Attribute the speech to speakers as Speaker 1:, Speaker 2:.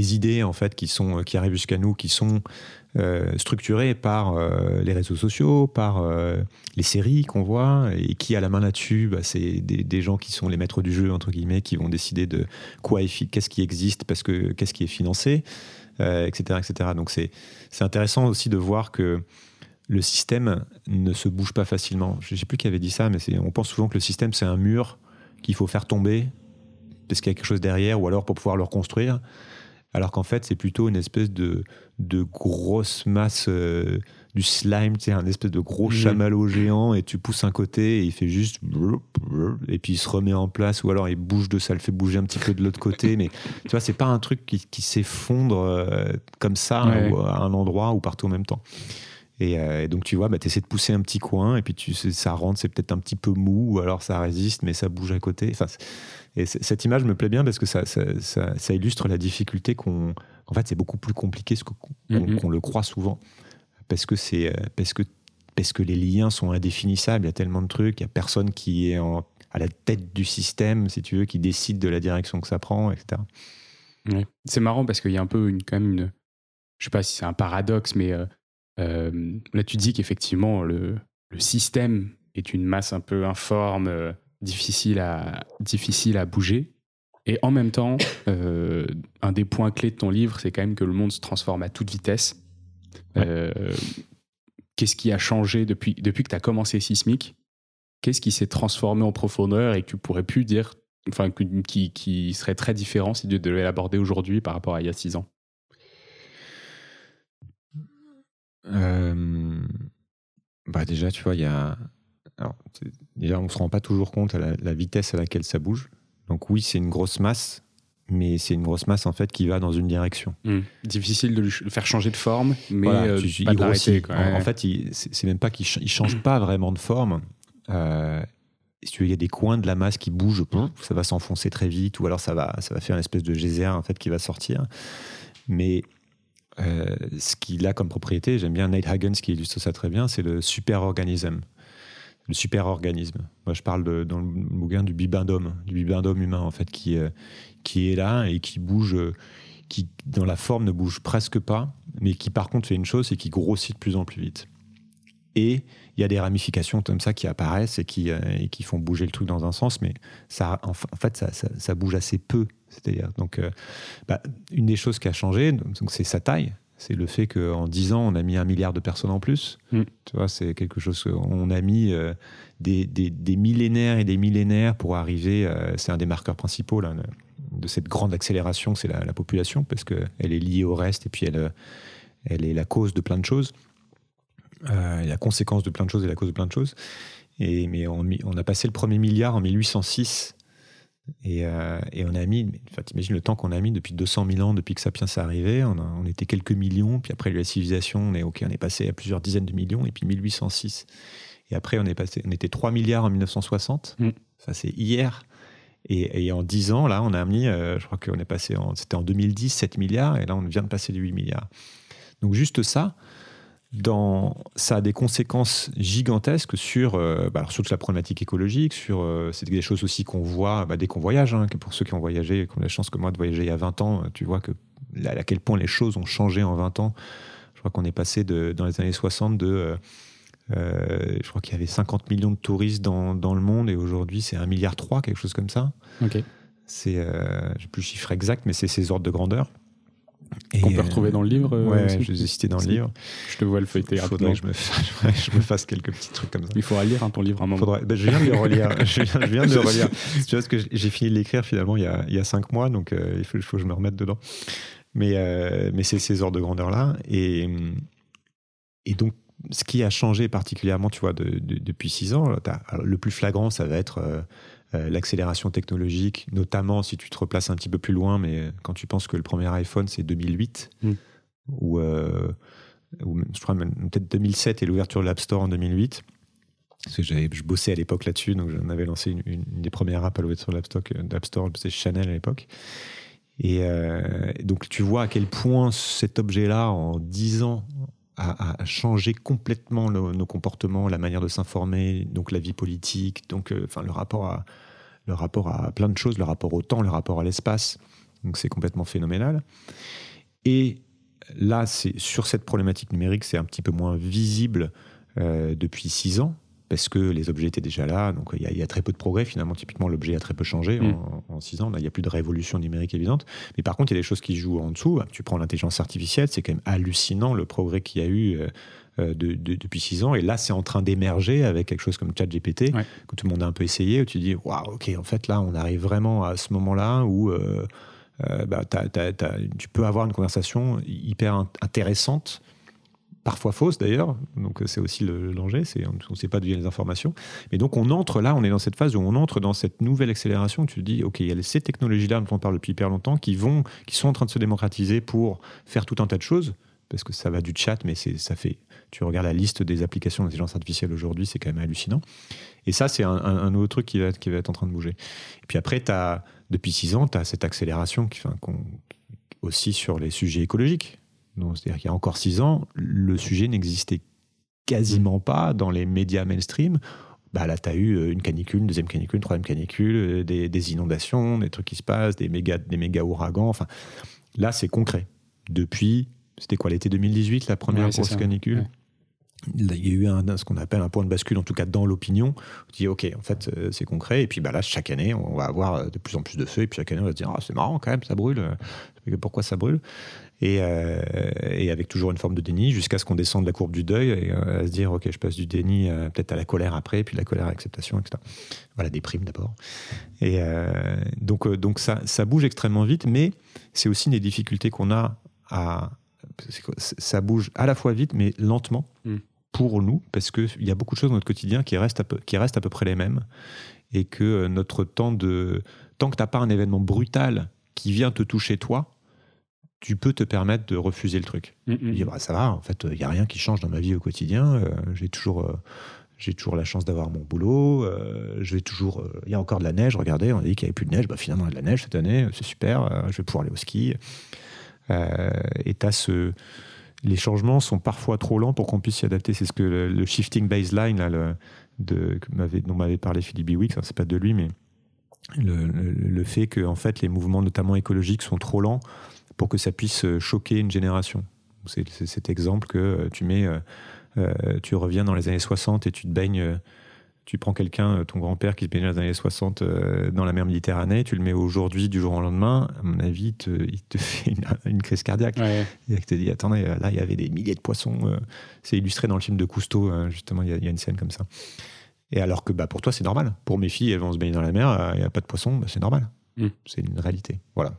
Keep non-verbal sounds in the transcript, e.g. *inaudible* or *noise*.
Speaker 1: les idées en fait qui sont qui arrivent jusqu'à nous, qui sont euh, structurées par euh, les réseaux sociaux, par les séries qu'on voit, et qui a la main là-dessus, bah, c'est des, gens qui sont les maîtres du jeu entre guillemets, qui vont décider de quoi qu'est-ce qui existe, parce que qu'est-ce qui est financé, etc., etc. Donc c'est c'est intéressant aussi de voir que le système ne se bouge pas facilement. Je ne sais plus qui avait dit ça, mais on pense souvent que le système c'est un mur qu'il faut faire tomber parce qu'il y a quelque chose derrière, ou alors pour pouvoir le reconstruire. Alors qu'en fait, c'est plutôt une espèce de, de grosse masse euh, du slime, tu sais, un espèce de gros mmh. chamallow géant, et tu pousses un côté, et il fait juste. Et puis il se remet en place, ou alors il bouge de ça, le fait bouger un petit peu de l'autre côté. Mais *laughs* tu vois, c'est pas un truc qui, qui s'effondre euh, comme ça, ou à un endroit, ou partout en même temps. Euh, et, donc, tu vois, bah, tu essaies de pousser un petit coin, et puis tu, ça rentre, c'est peut-être un petit peu mou, ou alors ça résiste, mais ça bouge à côté. Enfin, et cette image me plaît bien parce que ça, ça, illustre la difficulté qu'on. En fait, c'est beaucoup plus compliqué mm-hmm. qu'on le croit souvent. Parce que, c'est, euh, parce, que, parce que les liens sont indéfinissables, il y a tellement de trucs, il n'y a personne qui est à la tête du système, si tu veux, qui décide de la direction que ça prend, etc.
Speaker 2: C'est marrant parce qu'il y a un peu une, quand même une. Je sais pas si c'est un paradoxe, mais. Euh, là, tu dis qu'effectivement, le, système est une masse un peu informe, euh, difficile, à, difficile à bouger. Et en même temps, euh, un des points clés de ton livre, c'est quand même que le monde se transforme à toute vitesse. Qu'est-ce qui a changé depuis, depuis que tu as commencé Sismic? Qu'est-ce qui s'est transformé en profondeur et que tu pourrais plus dire, enfin, qui, qui serait très différent si tu devais l'aborder aujourd'hui par rapport à il y a six ans?
Speaker 1: Euh, bah déjà, tu vois, il y a. Alors, déjà, on ne se rend pas toujours compte à la, vitesse à laquelle ça bouge. Donc, oui, c'est une grosse masse, mais c'est une grosse masse en fait qui va dans une direction.
Speaker 2: Hmm. Difficile de le faire changer de forme, mais euh, pas de
Speaker 1: En, en, fait, c'est même pas qu'il change pas vraiment de forme. Euh, il y a des coins de la masse qui bougent, ça va s'enfoncer très vite, ou alors ça va, ça va faire une espèce de geyser en fait qui va sortir. Mais euh, ce qu'il a comme propriété, j'aime bien Nate Hagens qui illustre ça très bien, c'est le super-organisme. Le super-organisme. Moi, je parle de, dans le bouquin du bibendum, du bibendum humain, en fait, qui, euh, qui est là et qui bouge, qui, dans la forme, ne bouge presque pas, mais qui, par contre, fait une chose, c'est qui grossit de plus en plus vite. Et il y a des ramifications comme ça qui apparaissent et qui, euh, et qui font bouger le truc dans un sens, mais ça, en, fait, ça, ça, bouge assez peu. C'est-à-dire, donc, euh, bah, une des choses qui a changé, c'est sa taille. C'est le fait qu'en 10 ans, on a mis un milliard de personnes en plus. Mm. Tu vois, c'est quelque chose qu'on a mis euh, des, des, des, millénaires et des millénaires pour arriver. c'est un des marqueurs principaux là, de cette grande accélération, c'est la, la, population, parce qu'elle est liée au reste et puis elle, elle est la cause de plein de choses euh, la conséquence de plein de choses et la cause de plein de choses. Et, mais on, on a passé le premier milliard en 1806. Et, euh, et, on a mis, enfin, t'imagines le temps qu'on a mis depuis 200 000 ans, depuis que Sapiens est arrivé. On, on, était quelques millions, puis après la civilisation, on est, ok, on est passé à plusieurs dizaines de millions, et puis 1806. Et après, on, est passé, on était 3 milliards en 1960. Mm. Ça, c'est hier. Et, et, en 10 ans, là, on a mis, euh, je crois qu'on est passé, c'était en 2010, 7 milliards, et là, on vient de passer les 8 milliards. Donc, juste ça, dans, ça a des conséquences gigantesques sur, euh, bah, sur toute la problématique écologique, sur euh, c'est des choses aussi qu'on voit bah, dès qu'on voyage. Hein, que pour ceux qui ont voyagé, qui ont la chance que moi de voyager il y a 20 ans, tu vois que à quel point les choses ont changé en 20 ans. Je crois qu'on est passé de, dans les années 60 de euh, je crois qu'il y avait 50 millions de touristes dans, dans le monde et aujourd'hui c'est 1,3 milliard, quelque chose comme ça.
Speaker 2: Ok.
Speaker 1: C'est, je n'ai plus le chiffre exact, mais c'est ces ordres de grandeur.
Speaker 2: Qu'on peut retrouver dans le livre
Speaker 1: euh, Ouais, je les ai cités dans le livre.
Speaker 2: Je te vois le feuilleter
Speaker 1: Il faudrait que je me, *laughs* je me, fasse quelques petits trucs comme ça.
Speaker 2: Il faudra lire hein, ton livre un moment.
Speaker 1: Faudrait... Ben, je viens de le *laughs* relire. je viens, de le relire. tu vois, que j'ai fini de l'écrire finalement il y, a, il y a cinq mois, donc euh, il, faut, il, faut, que je me remette dedans. Mais, euh, mais c'est ces ordres de grandeur-là. Et, et donc, ce qui a changé particulièrement, tu vois, de, depuis six ans, le plus flagrant, ça va être euh, l'accélération technologique, notamment si tu te replaces un petit peu plus loin, mais quand tu penses que le premier iPhone c'est 2008, mm. ou, euh, je crois peut-être 2007 et l'ouverture de l'App Store en 2008. Parce que je bossais à l'époque là-dessus, donc j'en avais lancé une, des premières apps à l'ouverture de l'App Store, c'était Chanel à l'époque. Et euh, donc tu vois à quel point cet objet-là, en 10 ans, a, changé complètement nos comportements, la manière de s'informer, donc la vie politique, donc enfin le rapport à le rapport à plein de choses, le rapport au temps, le rapport à l'espace. Donc c'est complètement phénoménal. Et là, c'est sur cette problématique numérique, c'est un petit peu moins visible euh, depuis six ans parce que les objets étaient déjà là. Donc il y, a très peu de progrès finalement. Typiquement, l'objet a très peu changé mm. en, six ans. il n'y a plus de révolution numérique évidente. Mais par contre, il y a des choses qui jouent en dessous. Tu prends l'intelligence artificielle, c'est quand même hallucinant le progrès qu'il y a eu. Euh, euh, depuis six ans. Et là, c'est en train d'émerger avec quelque chose comme ChatGPT, que tout le monde a un peu essayé, où tu dis, waouh, ok, en fait, là, on arrive vraiment à ce moment-là où bah, tu peux avoir une conversation hyper intéressante parfois fausses d'ailleurs, donc euh, c'est aussi le, danger, c'est, on ne sait pas d'où viennent les informations. Mais donc on entre là, on est dans cette phase où on entre dans cette nouvelle accélération, tu te dis, ok, il y a ces technologies-là dont on parle depuis hyper longtemps qui, vont, qui sont en train de se démocratiser pour faire tout un tas de choses, parce que ça va du chat, mais c'est, ça fait, tu regardes la liste des applications d'intelligence artificielle aujourd'hui, c'est quand même hallucinant. Et ça, c'est un, nouveau truc qui va, être, qui va être en train de bouger. Et puis après, depuis six ans, tu as cette accélération qui, aussi sur les sujets écologiques. C'est-à-dire qu'il y a encore six ans, le sujet n'existait quasiment mm. pas dans les médias mainstream. Bah là, tu as eu euh, une canicule, une deuxième canicule, une troisième canicule, euh, des, inondations, des trucs qui se passent, des méga, des méga ouragans. Enfin, là, c'est concret. Depuis, c'était quoi, l'été 2018, la première grosse canicule Il y a eu un, ce qu'on appelle un point de bascule, en tout cas dans l'opinion. On dit, OK, en fait, euh, c'est concret. Et puis bah là, chaque année, on va avoir de plus en plus de feux. Et puis chaque année, on va se dire, ah, c'est marrant quand même, ça brûle. Pourquoi ça brûle. Euh, et, avec toujours une forme de déni jusqu'à ce qu'on descende la courbe du deuil et euh, à se dire ok je passe du déni euh, peut-être à la colère après puis la colère à l'acceptation etc voilà des primes d'abord. Et donc donc ça ça bouge extrêmement vite mais c'est aussi des difficultés qu'on a à ça bouge à la fois vite mais lentement mm. pour nous parce qu'il y a beaucoup de choses dans notre quotidien qui restent à peu, qui restent à peu près les mêmes et que notre temps de tant que tu n'as pas un événement brutal qui vient te toucher toi tu peux te permettre de refuser le truc. Mm, mm. bah, ça va, en fait, il n'y a rien qui change dans ma vie au quotidien. Euh, j'ai toujours, euh, j'ai toujours la chance d'avoir mon boulot. Euh, je vais toujours. Il y a encore de la neige. Regardez, on a dit qu'il n'y avait plus de neige. Bah, finalement, il y a de la neige cette année. C'est super. je vais pouvoir aller au ski. et as ce, les changements sont parfois trop lents pour qu'on puisse s'y adapter. C'est ce que le, shifting baseline là, le, de, dont m'avait parlé Philippe Biwix, c'est pas de lui, mais le, le, fait que en fait, les mouvements, notamment écologiques, sont trop lents pour que ça puisse euh, choquer une génération. C'est cet exemple que euh, tu mets, euh, tu reviens dans les années 60 et tu te baignes tu prends quelqu'un, ton grand-père qui se baignait dans les années 60 dans la mer Méditerranée, tu le mets aujourd'hui du jour au lendemain, à mon avis, il te, *laughs* fait une, crise cardiaque. Il te dit, attendez, là, il y avait des milliers de poissons. c'est illustré dans le film de Cousteau, justement, il y, a, une scène comme ça. Et alors que bah, pour toi, c'est normal. Pour mes filles, elles vont se baigner dans la mer, il n'y a pas de poissons, bah, c'est normal. Mm. C'est une réalité. Voilà.